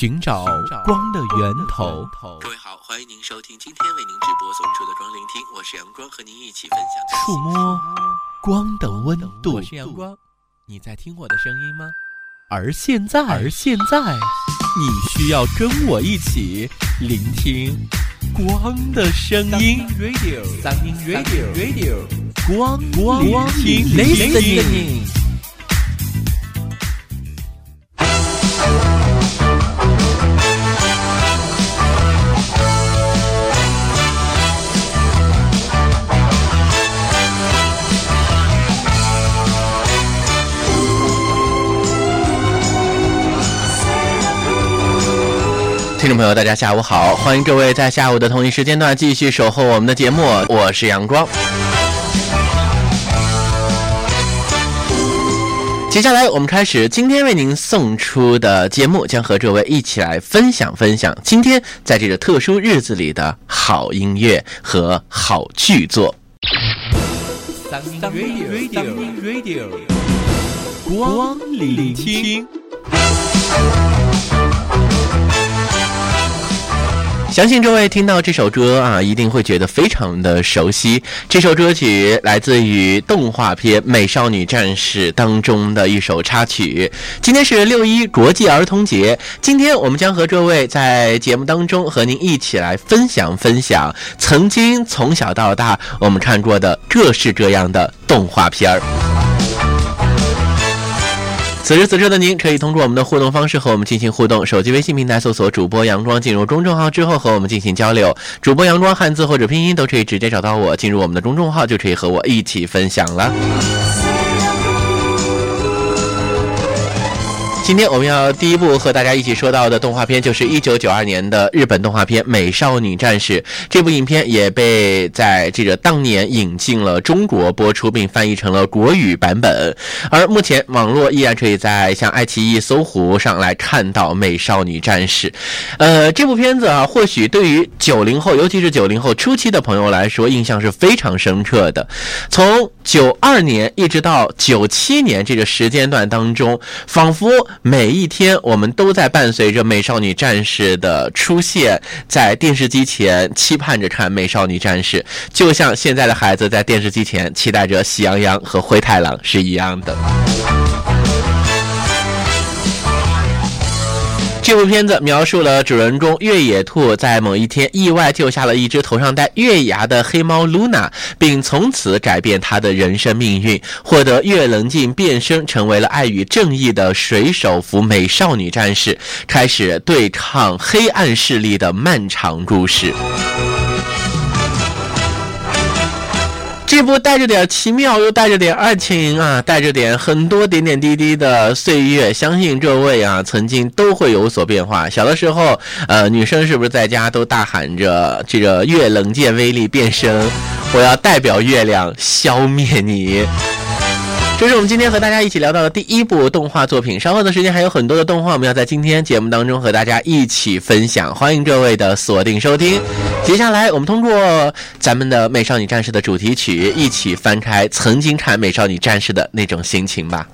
寻找光的源头。各位好，欢迎您收听今天为您直播送出的光聆听，我是阳光，和您一起分享触摸光的温度。我是阳光，你在听我的声音吗？而现在，而现在，你需要跟我一起聆听光的声音。Radio，三音 Radio，Radio，光光听，Listening。众朋友，大家下午好！欢迎各位在下午的同一时间段继续守候我们的节目，我是阳光。接下来我们开始今天为您送出的节目，将和各位一起来分享分享今天在这个特殊日子里的好音乐和好剧作。Radio，Radio，Radio，光聆听。相信各位听到这首歌啊，一定会觉得非常的熟悉。这首歌曲来自于动画片《美少女战士》当中的一首插曲。今天是六一国际儿童节，今天我们将和各位在节目当中和您一起来分享分享曾经从小到大我们看过的各式各样的动画片儿。此时此刻的您，可以通过我们的互动方式和我们进行互动。手机微信平台搜索“主播阳光”，进入公众号之后和我们进行交流。主播阳光汉字或者拼音都可以直接找到我，进入我们的公众号就可以和我一起分享了。今天我们要第一部和大家一起说到的动画片，就是一九九二年的日本动画片《美少女战士》。这部影片也被在这个当年引进了中国播出，并翻译成了国语版本。而目前网络依然可以在像爱奇艺、搜狐上来看到《美少女战士》。呃，这部片子啊，或许对于九零后，尤其是九零后初期的朋友来说，印象是非常深刻的。从九二年一直到九七年这个时间段当中，仿佛。每一天，我们都在伴随着美少女战士的出现，在电视机前期盼着看美少女战士，就像现在的孩子在电视机前期待着喜羊羊和灰太狼是一样的。这部片子描述了主人公越野兔在某一天意外救下了一只头上戴月牙的黑猫露娜，并从此改变他的人生命运，获得越棱镜变身，成为了爱与正义的水手服美少女战士，开始对抗黑暗势力的漫长故事。这部带着点奇妙，又带着点爱情啊，带着点很多点点滴滴的岁月，相信这位啊，曾经都会有所变化。小的时候，呃，女生是不是在家都大喊着这个月冷剑威力变身，我要代表月亮消灭你。这是我们今天和大家一起聊到的第一部动画作品。稍后的时间还有很多的动画，我们要在今天节目当中和大家一起分享。欢迎各位的锁定收听。接下来，我们通过咱们的《美少女战士》的主题曲，一起翻开曾经看《美少女战士》的那种心情吧。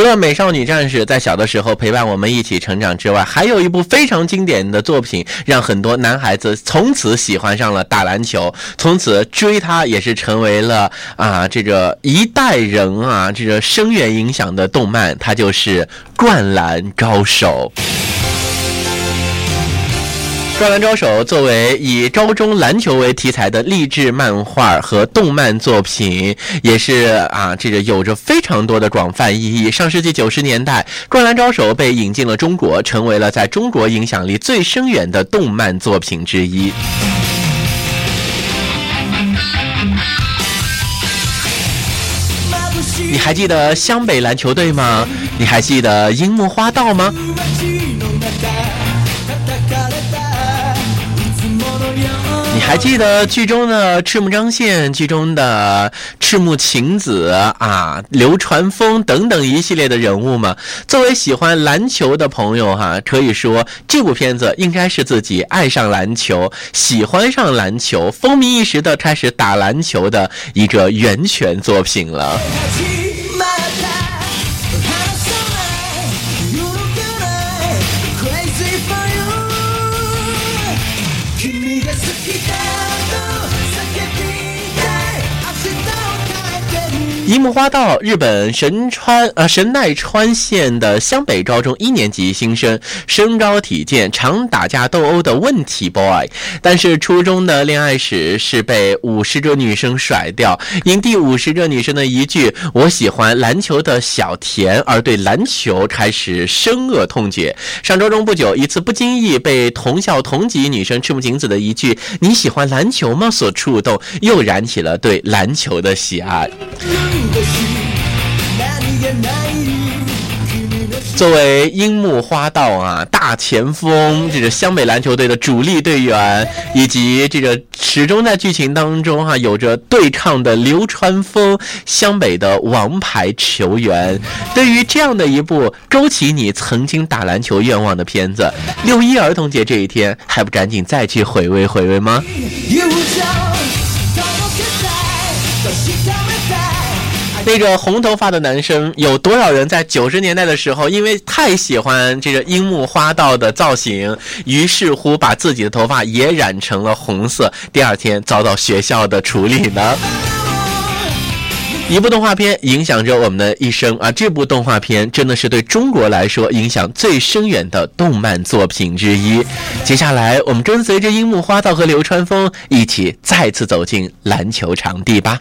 除了《美少女战士》在小的时候陪伴我们一起成长之外，还有一部非常经典的作品，让很多男孩子从此喜欢上了打篮球，从此追他也是成为了啊这个一代人啊这个深远影响的动漫，它就是《灌篮高手》。《灌篮高手》作为以高中篮球为题材的励志漫画和动漫作品，也是啊，这个有着非常多的广泛意义。上世纪九十年代，《灌篮高手》被引进了中国，成为了在中国影响力最深远的动漫作品之一。你还记得湘北篮球队吗？你还记得樱木花道吗？还记得剧中的赤木张宪、剧中的赤木晴子啊、流川枫等等一系列的人物吗？作为喜欢篮球的朋友哈，可以说这部片子应该是自己爱上篮球、喜欢上篮球、风靡一时的开始打篮球的一个源泉作品了。樱木花道，日本神川呃神奈川县的湘北高中一年级新生，身高体健，常打架斗殴的问题 boy。但是初中的恋爱史是被五十个女生甩掉，因第五十个女生的一句“我喜欢篮球的小田”而对篮球开始深恶痛绝。上周中不久，一次不经意被同校同级女生赤木晴子的一句“你喜欢篮球吗”所触动，又燃起了对篮球的喜爱。作为樱木花道啊，大前锋，这个湘北篮球队的主力队员，以及这个始终在剧情当中哈有着对抗的流川枫，湘北的王牌球员。对于这样的一部勾起你曾经打篮球愿望的片子，六一儿童节这一天，还不赶紧再去回味回味吗？那个红头发的男生，有多少人在九十年代的时候，因为太喜欢这个樱木花道的造型，于是乎把自己的头发也染成了红色，第二天遭到学校的处理呢？一部动画片影响着我们的一生啊！这部动画片真的是对中国来说影响最深远的动漫作品之一。接下来，我们跟随着樱木花道和流川枫一起再次走进篮球场地吧。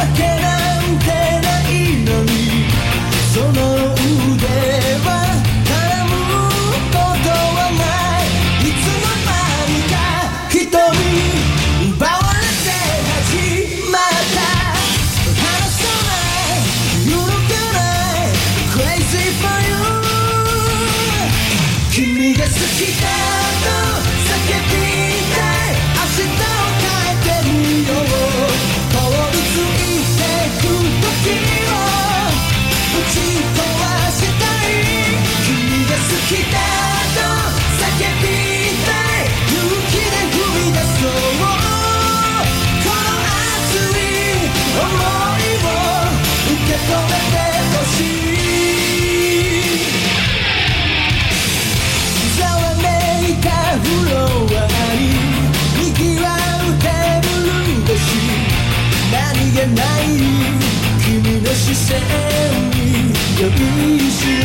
I can't 呼びしれ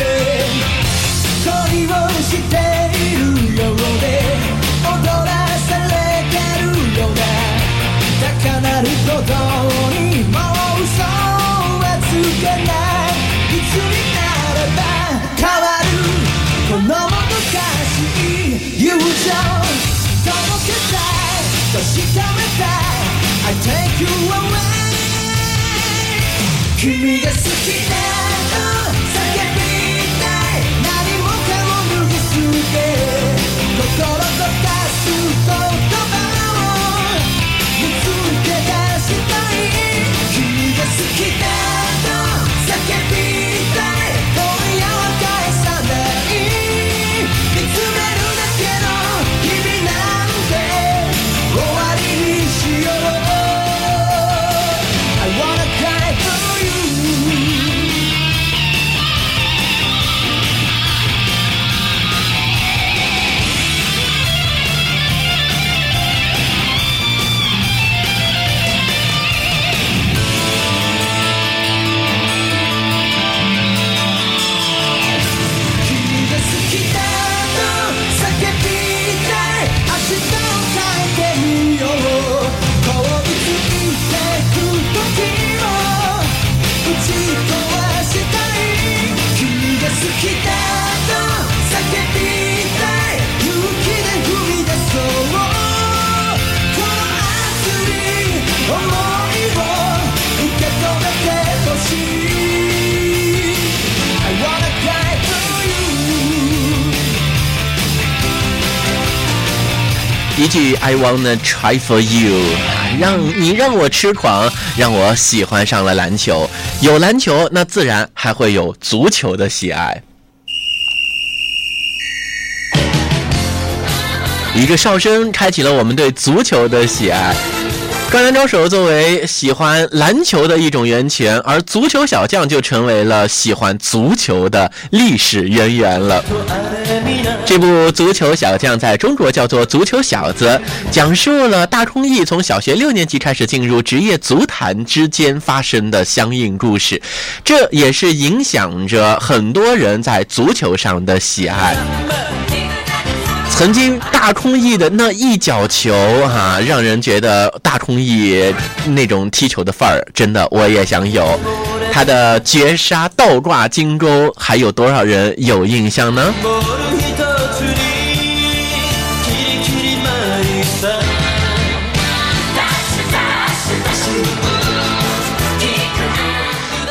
恋をしているようで踊らされてるような高鳴ることにもう嘘はつかないいつにならば変わるこのもどかしい友情届けたい確かめたい I take you away 君が好き I wanna try for you，让你让我痴狂，让我喜欢上了篮球。有篮球，那自然还会有足球的喜爱。一个哨声开启了我们对足球的喜爱。灌篮高手作为喜欢篮球的一种源泉，而足球小将就成为了喜欢足球的历史渊源了。这部《足球小将》在中国叫做《足球小子》，讲述了大空翼从小学六年级开始进入职业足坛之间发生的相应故事，这也是影响着很多人在足球上的喜爱。曾经大空翼的那一脚球哈、让人觉得大空翼那种踢球的范儿，真的我也想有。他的绝杀倒挂金钩，还有多少人有印象呢？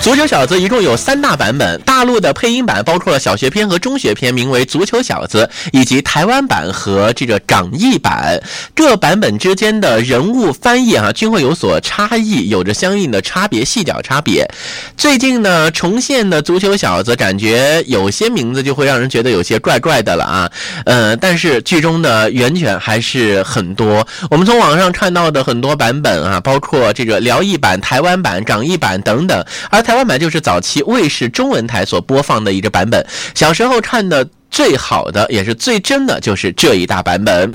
足球小子一共有三大版本，大陆的配音版包括了小学篇和中学篇，名为《足球小子》，以及台湾版和这个港译版。各版本之间的人物翻译啊，均会有所差异，有着相应的差别，细小差别。最近呢，重现的《足球小子》，感觉有些名字就会让人觉得有些怪怪的了啊。呃，但是剧中的源泉还是很多。我们从网上看到的很多版本啊，包括这个辽译版、台湾版、港译版等等，而台湾版就是早期卫视中文台所播放的一个版本。小时候看的最好的，也是最真的，就是这一大版本。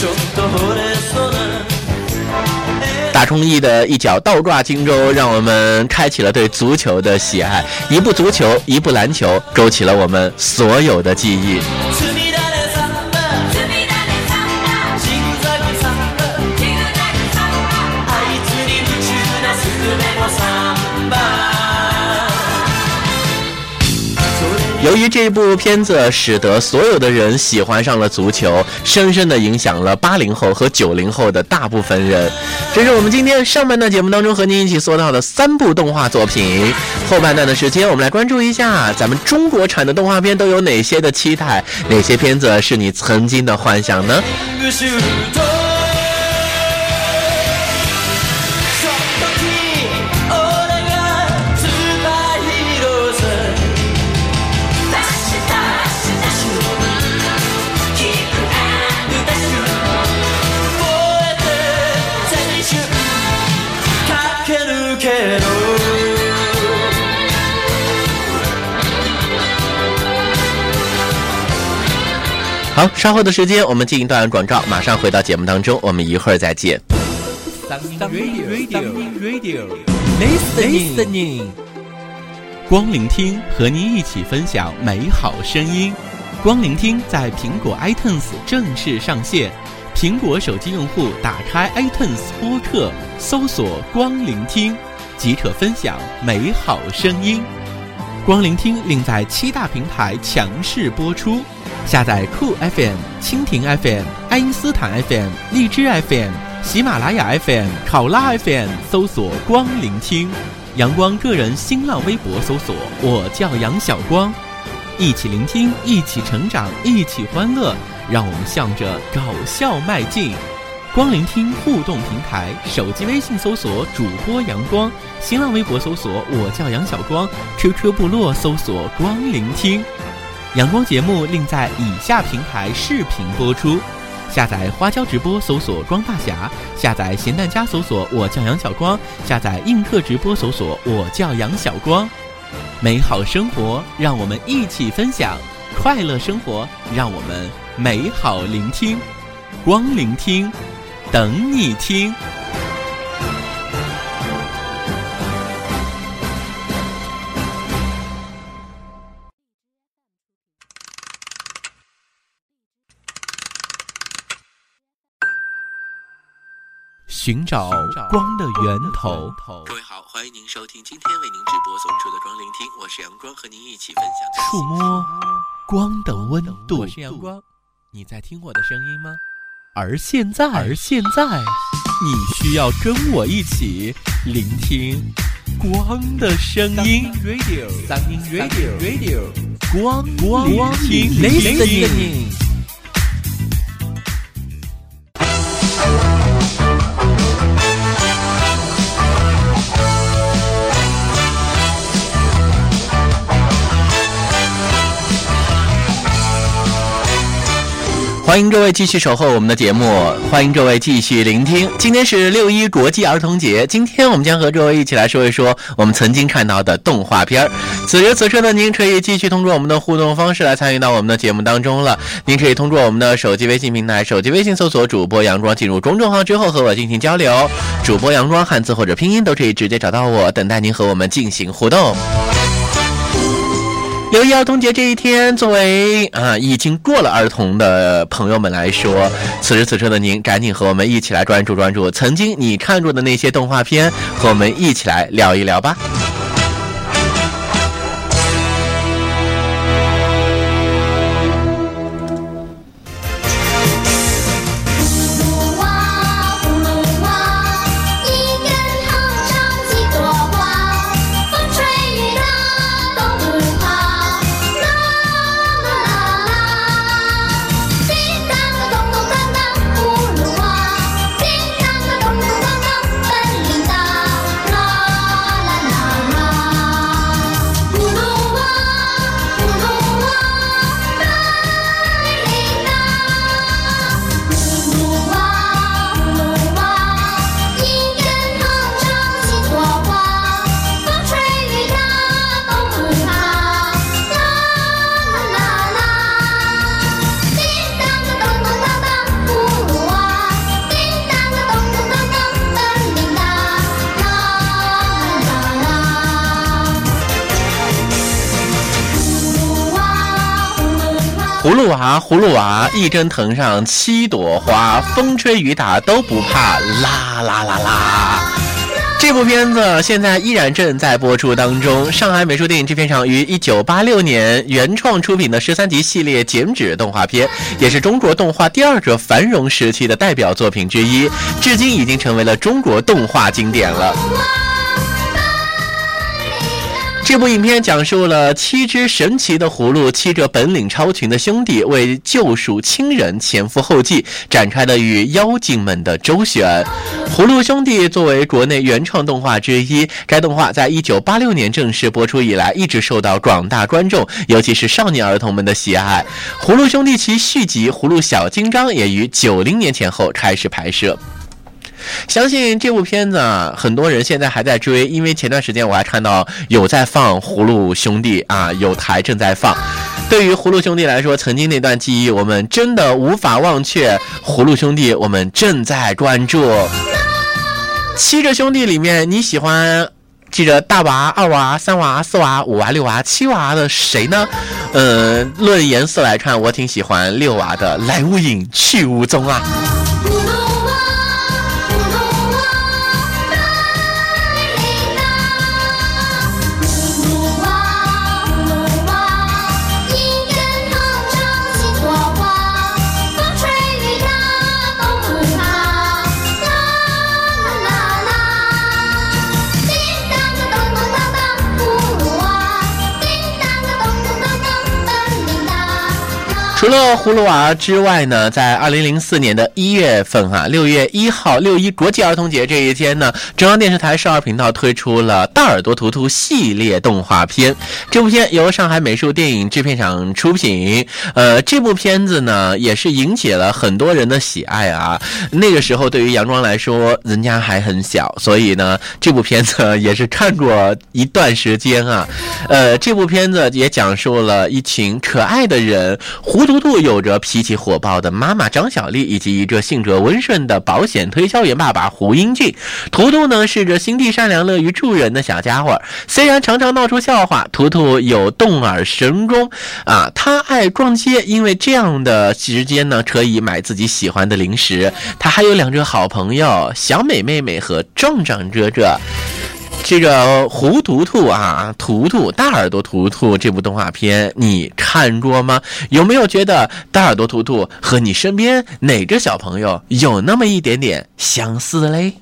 ちょっと惚れそうな大冲翼的一脚倒挂金钩，让我们开启了对足球的喜爱。一部足球，一部篮球，勾起了我们所有的记忆。 由于这部片子使得所有的人喜欢上了足球，深深的影响了八零后和九零后的大部分人。这是我们今天上半段节目当中和您一起说到的三部动画作品。后半段的时间，我们来关注一下咱们中国产的动画片都有哪些的期待，哪些片子是你曾经的幻想呢？好，稍后的时间我们进一段广告，马上回到节目当中，我们一会儿再见。Listening，光聆听和您一起分享美好声音。光聆听在苹果 iTunes 正式上线，苹果手机用户打开 iTunes 播客，搜索“光聆听”，即可分享美好声音。光聆听另在七大平台强势播出，下载酷 FM、蜻蜓 FM、爱因斯坦 FM、荔枝 FM、喜马拉雅 FM、考拉 FM，搜索“光聆听”。阳光个人新浪微博搜索“我叫杨晓光”，一起聆听，一起成长，一起欢乐，让我们向着搞笑迈进。光聆听互动平台，手机微信搜索主播阳光，新浪微博搜索我叫杨小光，QQ 部落搜索光聆听。阳光节目另在以下平台视频播出：下载花椒直播搜索光大侠，下载咸蛋家搜索我叫杨小光，下载映客直播搜索我叫杨小光。美好生活，让我们一起分享；快乐生活，让我们美好聆听。光聆听。等你听。寻找光的源头。各位好，欢迎您收听今天为您直播送出的光聆听，我是阳光，和您一起分享触摸光的温度。我是阳光，你在听我的声音吗？而现在，而现在，你需要跟我一起聆听光的声音。Radio，Radio，Radio，光光光听听 listening。欢迎各位继续守候我们的节目，欢迎各位继续聆听。今天是六一国际儿童节，今天我们将和各位一起来说一说我们曾经看到的动画片。此时此刻呢您可以继续通过我们的互动方式来参与到我们的节目当中了。您可以通过我们的手机微信平台，手机微信搜索主播阳光，进入公众号之后和我进行交流。主播阳光汉字或者拼音都可以直接找到我，等待您和我们进行互动。六一儿童节这一天，作为啊已经过了儿童的朋友们来说，此时此刻的您，赶紧和我们一起来关注关注曾经你看过的那些动画片，和我们一起来聊一聊吧。娃。葫芦娃，葫芦娃，一根藤上七朵花，风吹雨打都不怕，啦啦啦啦。这部片子现在依然正在播出当中。上海美术电影制片厂于一九八六年原创出品的十三集系列剪纸动画片，也是中国动画第二个繁荣时期的代表作品之一，至今已经成为了中国动画经典了。这部影片讲述了七只神奇的葫芦，七个本领超群的兄弟为救赎亲人前赴后继，展开了与妖精们的周旋。葫芦兄弟作为国内原创动画之一，该动画在一九八六年正式播出以来，一直受到广大观众，尤其是少年儿童们的喜爱。葫芦兄弟其续集《葫芦小金刚》也于九零年前后开始拍摄。相信这部片子啊，很多人现在还在追，因为前段时间我还看到有在放《葫芦兄弟》啊，有台正在放。对于《葫芦兄弟》来说，曾经那段记忆我们真的无法忘却。《葫芦兄弟》我们正在关注。七个兄弟里面，你喜欢记着大娃、二娃、三娃、四娃、五娃、六娃、七娃的谁呢？嗯，论颜色来看，我挺喜欢六娃的，来无影去无踪啊。除了葫芦娃之外呢，在二零零四年的一月份啊，六月一号六一国际儿童节这一天呢，中央电视台少儿频道推出了《大耳朵图图》系列动画片。这部片由上海美术电影制片厂出品。呃，这部片子呢，也是引起了很多人的喜爱啊。那个时候对于杨庄来说，人家还很小，所以呢，这部片子 也是看过一段时间啊。呃，这部片子也讲述了一群可爱的人，糊涂图图有着脾气火爆的妈妈张小丽，以及一个性格温顺的保险推销员爸爸胡英俊。图图呢是个心地善良、乐于助人的小家伙，虽然常常闹出笑话，图图有动耳神功啊，他爱逛街，因为这样的时间呢可以买自己喜欢的零食。他还有两个好朋友，小美妹妹和壮壮哥哥。这个胡图图啊，图图大耳朵图图这部动画片你看过吗？有没有觉得大耳朵图图和你身边哪个小朋友有那么一点点相似嘞？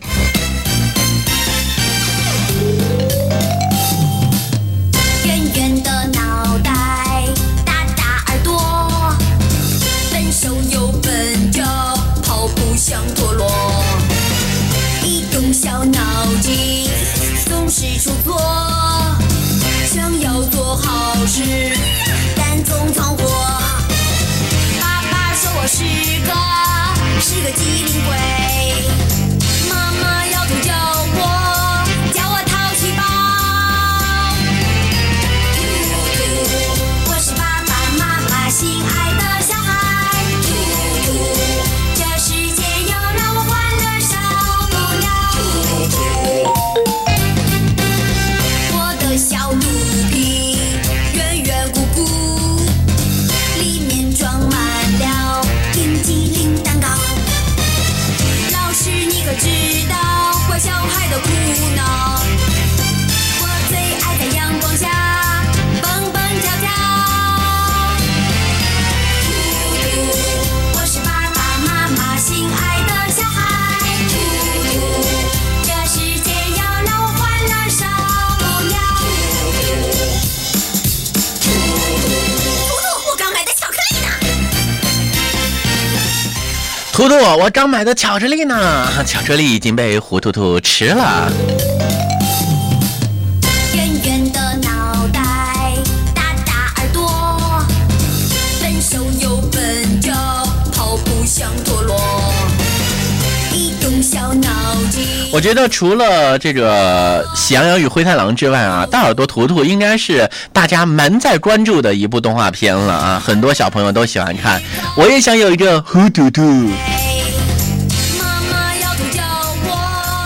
图图，我刚买的巧克力呢，巧克力已经被胡图图吃了。我觉得除了这个《喜羊羊与灰太狼》之外啊，大耳朵图图应该是大家蛮在关注的一部动画片了啊，很多小朋友都喜欢看。我也想有一个胡图图。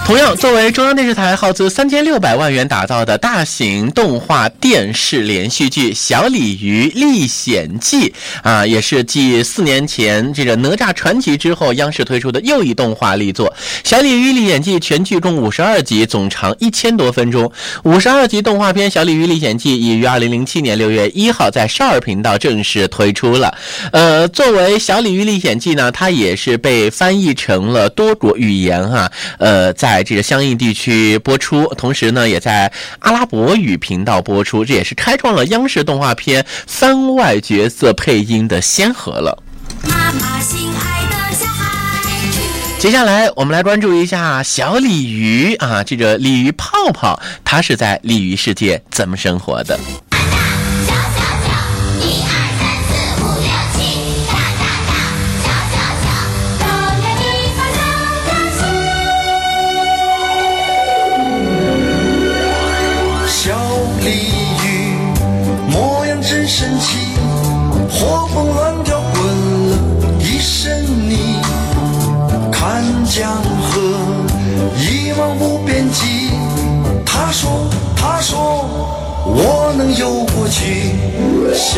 同样，作为中央电视台耗资三千六百万元打造的大型动画电视连续剧《小鲤鱼历险记》啊，也是继四年前这个《哪吒传奇》之后，央视推出的又一动画力作。《小鲤鱼历险记》全剧共五十二集，总长一千多分钟。五十二集动画片《小鲤鱼历险记》已于二零零七年六月一号在少儿频道正式推出了。呃，作为《小鲤鱼历险记》呢，它也是被翻译成了多国语言哈、呃，在这个相应地区播出，同时呢，也在阿拉伯语频道播出，这也是开创了央视动画片番外角色配音的先河了。妈妈心爱。接下来，我们来关注一下小鲤鱼啊，这个鲤鱼泡泡，它是在鲤鱼世界怎么生活的？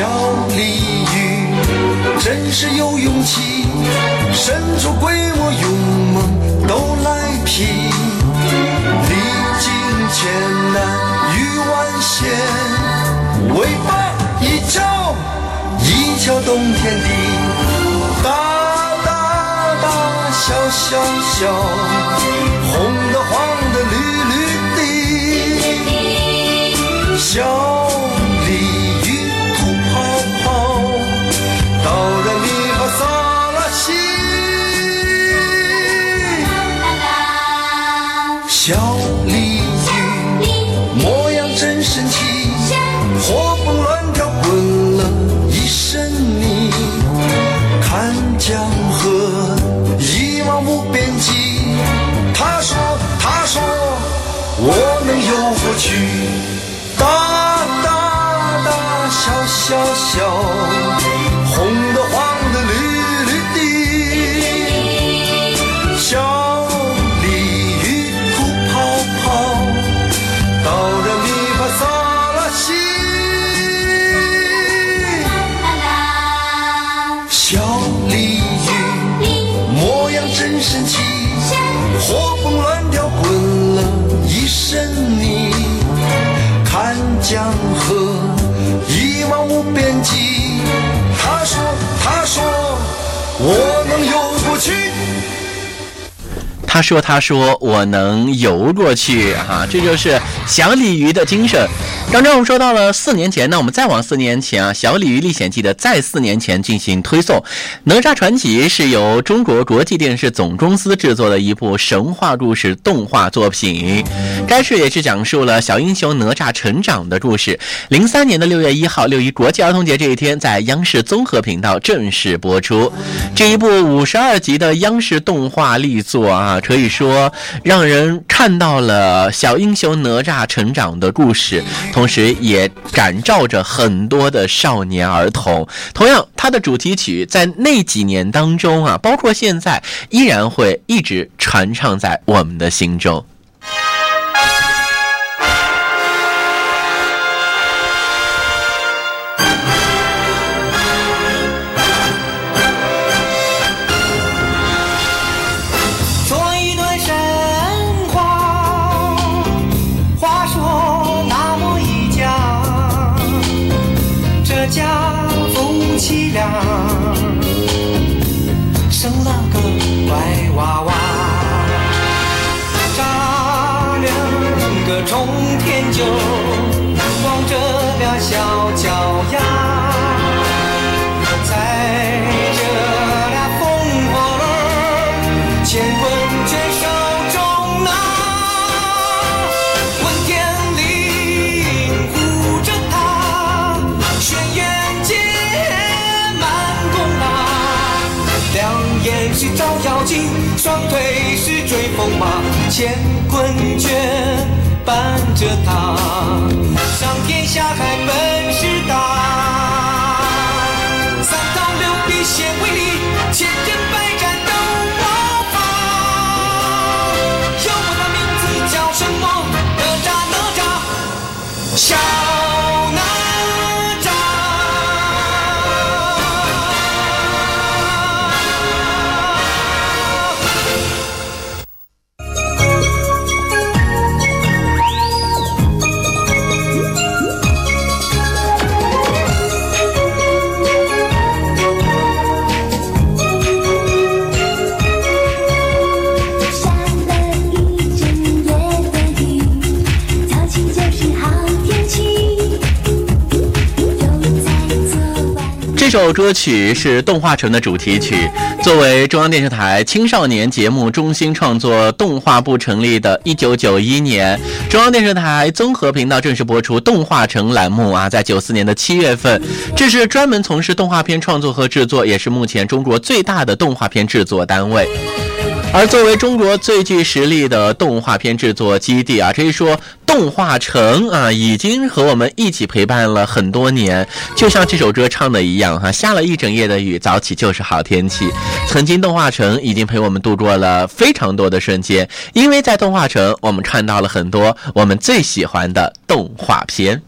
小鲤鱼真是有勇气，神出鬼没勇猛都来拼。历经艰难与万险，尾巴一翘，一翘动天地。大大大，小小小，他说：“他说我能游过去啊，这就是小鲤鱼的精神。”刚才我们说到了四年前，那我们再往四年前啊，《小鲤鱼历险记》的再四年前进行推送，《哪吒传奇》是由中国国际电视总公司制作的一部神话故事动画作品。该剧也是讲述了小英雄哪吒成长的故事。零三年的六月一号，六一国际儿童节这一天，在央视综合频道正式播出。这一部五十二集的央视动画力作啊，可以说让人看到了小英雄哪吒成长的故事，同时也感召着很多的少年儿童。同样，它的主题曲在那几年当中啊，包括现在，依然会一直传唱在我们的心中。天灸，光着俩小脚丫。踩着俩风火轮儿，乾坤圈手中拿。问天令护着他，轩辕剑满弓拉。两眼是照妖镜，双腿是追风马，乾坤圈伴着他，上天下海本事大。首歌曲是动画城的主题曲。作为中央电视台青少年节目中心创作动画部成立的1991年，中央电视台综合频道正式播出动画城栏目啊，在94年的七月份，这是专门从事动画片创作和制作，也是目前中国最大的动画片制作单位。而作为中国最具实力的动画片制作基地啊，可以说动画城啊，已经和我们一起陪伴了很多年。就像这首歌唱的一样哈、下了一整夜的雨，早起就是好天气。曾经动画城已经陪我们度过了非常多的瞬间，因为在动画城，我们看到了很多我们最喜欢的动画片。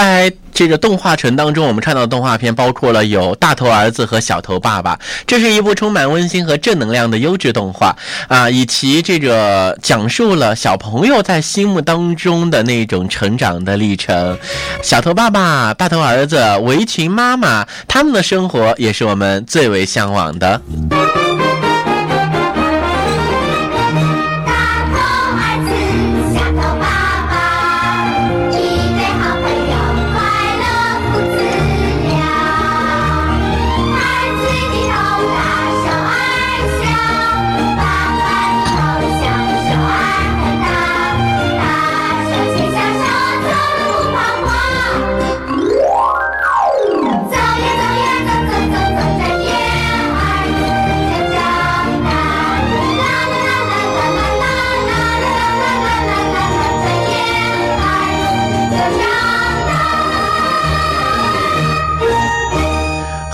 在这个动画城当中，我们看到的动画片包括了有《大头儿子》和《小头爸爸》，这是一部充满温馨和正能量的优质动画啊，以及这个讲述了小朋友在心目当中的那种成长的历程。小头爸爸、大头儿子、围裙妈妈，他们的生活也是我们最为向往的。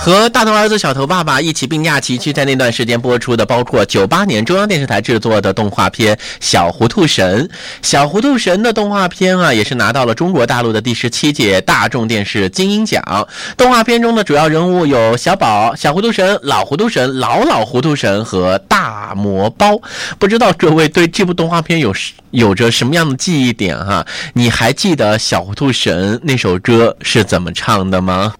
和大头儿子小头爸爸一起并驾齐驱，在那段时间播出的，包括九八年中央电视台制作的动画片《小糊涂神》。小糊涂神的动画片啊，也是拿到了中国大陆的第十七届大众电视金鹰奖。动画片中的主要人物有小宝、小糊涂神、老糊涂神、老老糊涂神和大魔包。不知道各位对这部动画片有有着什么样的记忆点哈、你还记得小糊涂神那首歌是怎么唱的吗？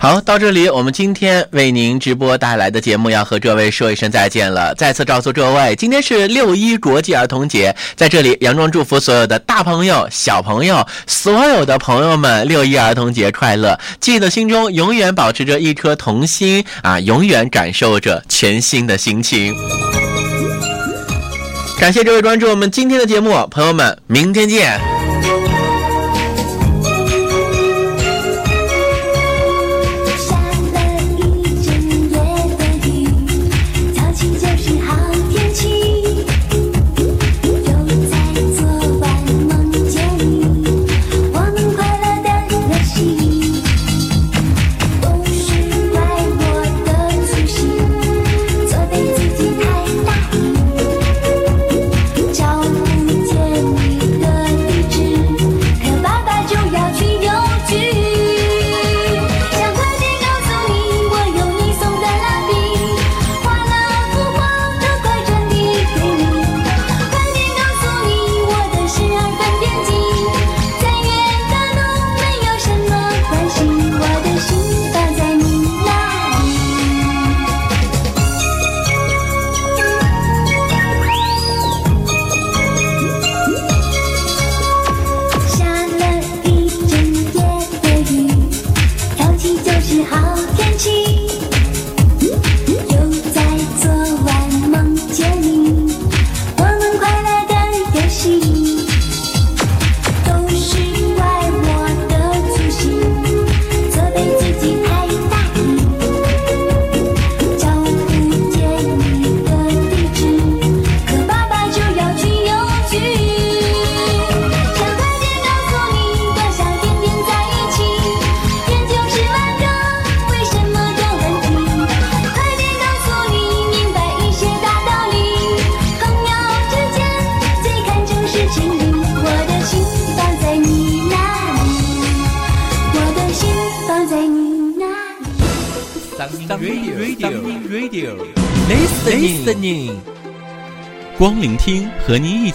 好，到这里，我们今天为您直播带来的节目要和各位说一声再见了。再次告诉各位，今天是六一国际儿童节，在这里，杨庄祝福所有的大朋友、小朋友，所有的朋友们六一儿童节快乐！记得心中永远保持着一颗童心啊，永远感受着全新的心情。感谢各位关注我们今天的节目，朋友们，明天见。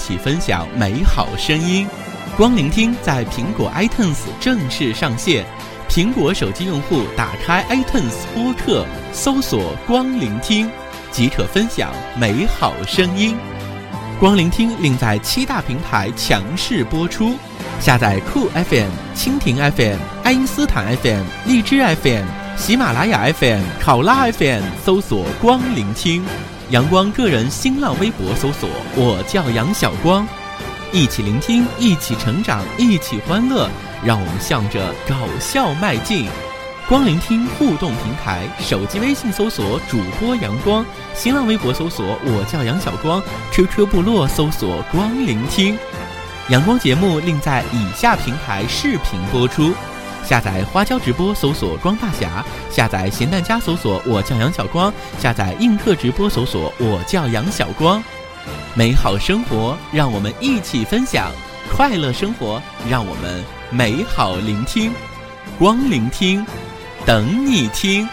一起分享美好声音。光聆听在苹果 iTunes 正式上线，苹果手机用户打开 iTunes 播客，搜索“光聆听”，即可分享美好声音。光聆听另在七大平台强势播出，下载酷 FM、蜻蜓 FM、爱因斯坦 FM、荔枝 FM、喜马拉雅 FM、考拉 FM，搜索“光聆听”。阳光个人新浪微博搜索“我叫杨晓光”，一起聆听，一起成长，一起欢乐，让我们向着搞笑迈进。光聆听互动平台，手机微信搜索主播阳光，新浪微博搜索我叫杨晓光，QQ 部落搜索光聆听。阳光节目另在以下平台视频播出：下载花椒直播搜索光大侠，下载咸蛋家搜索我叫杨小光，下载映客直播搜索我叫杨小光。美好生活，让我们一起分享；快乐生活，让我们美好聆听。光聆听，等你听。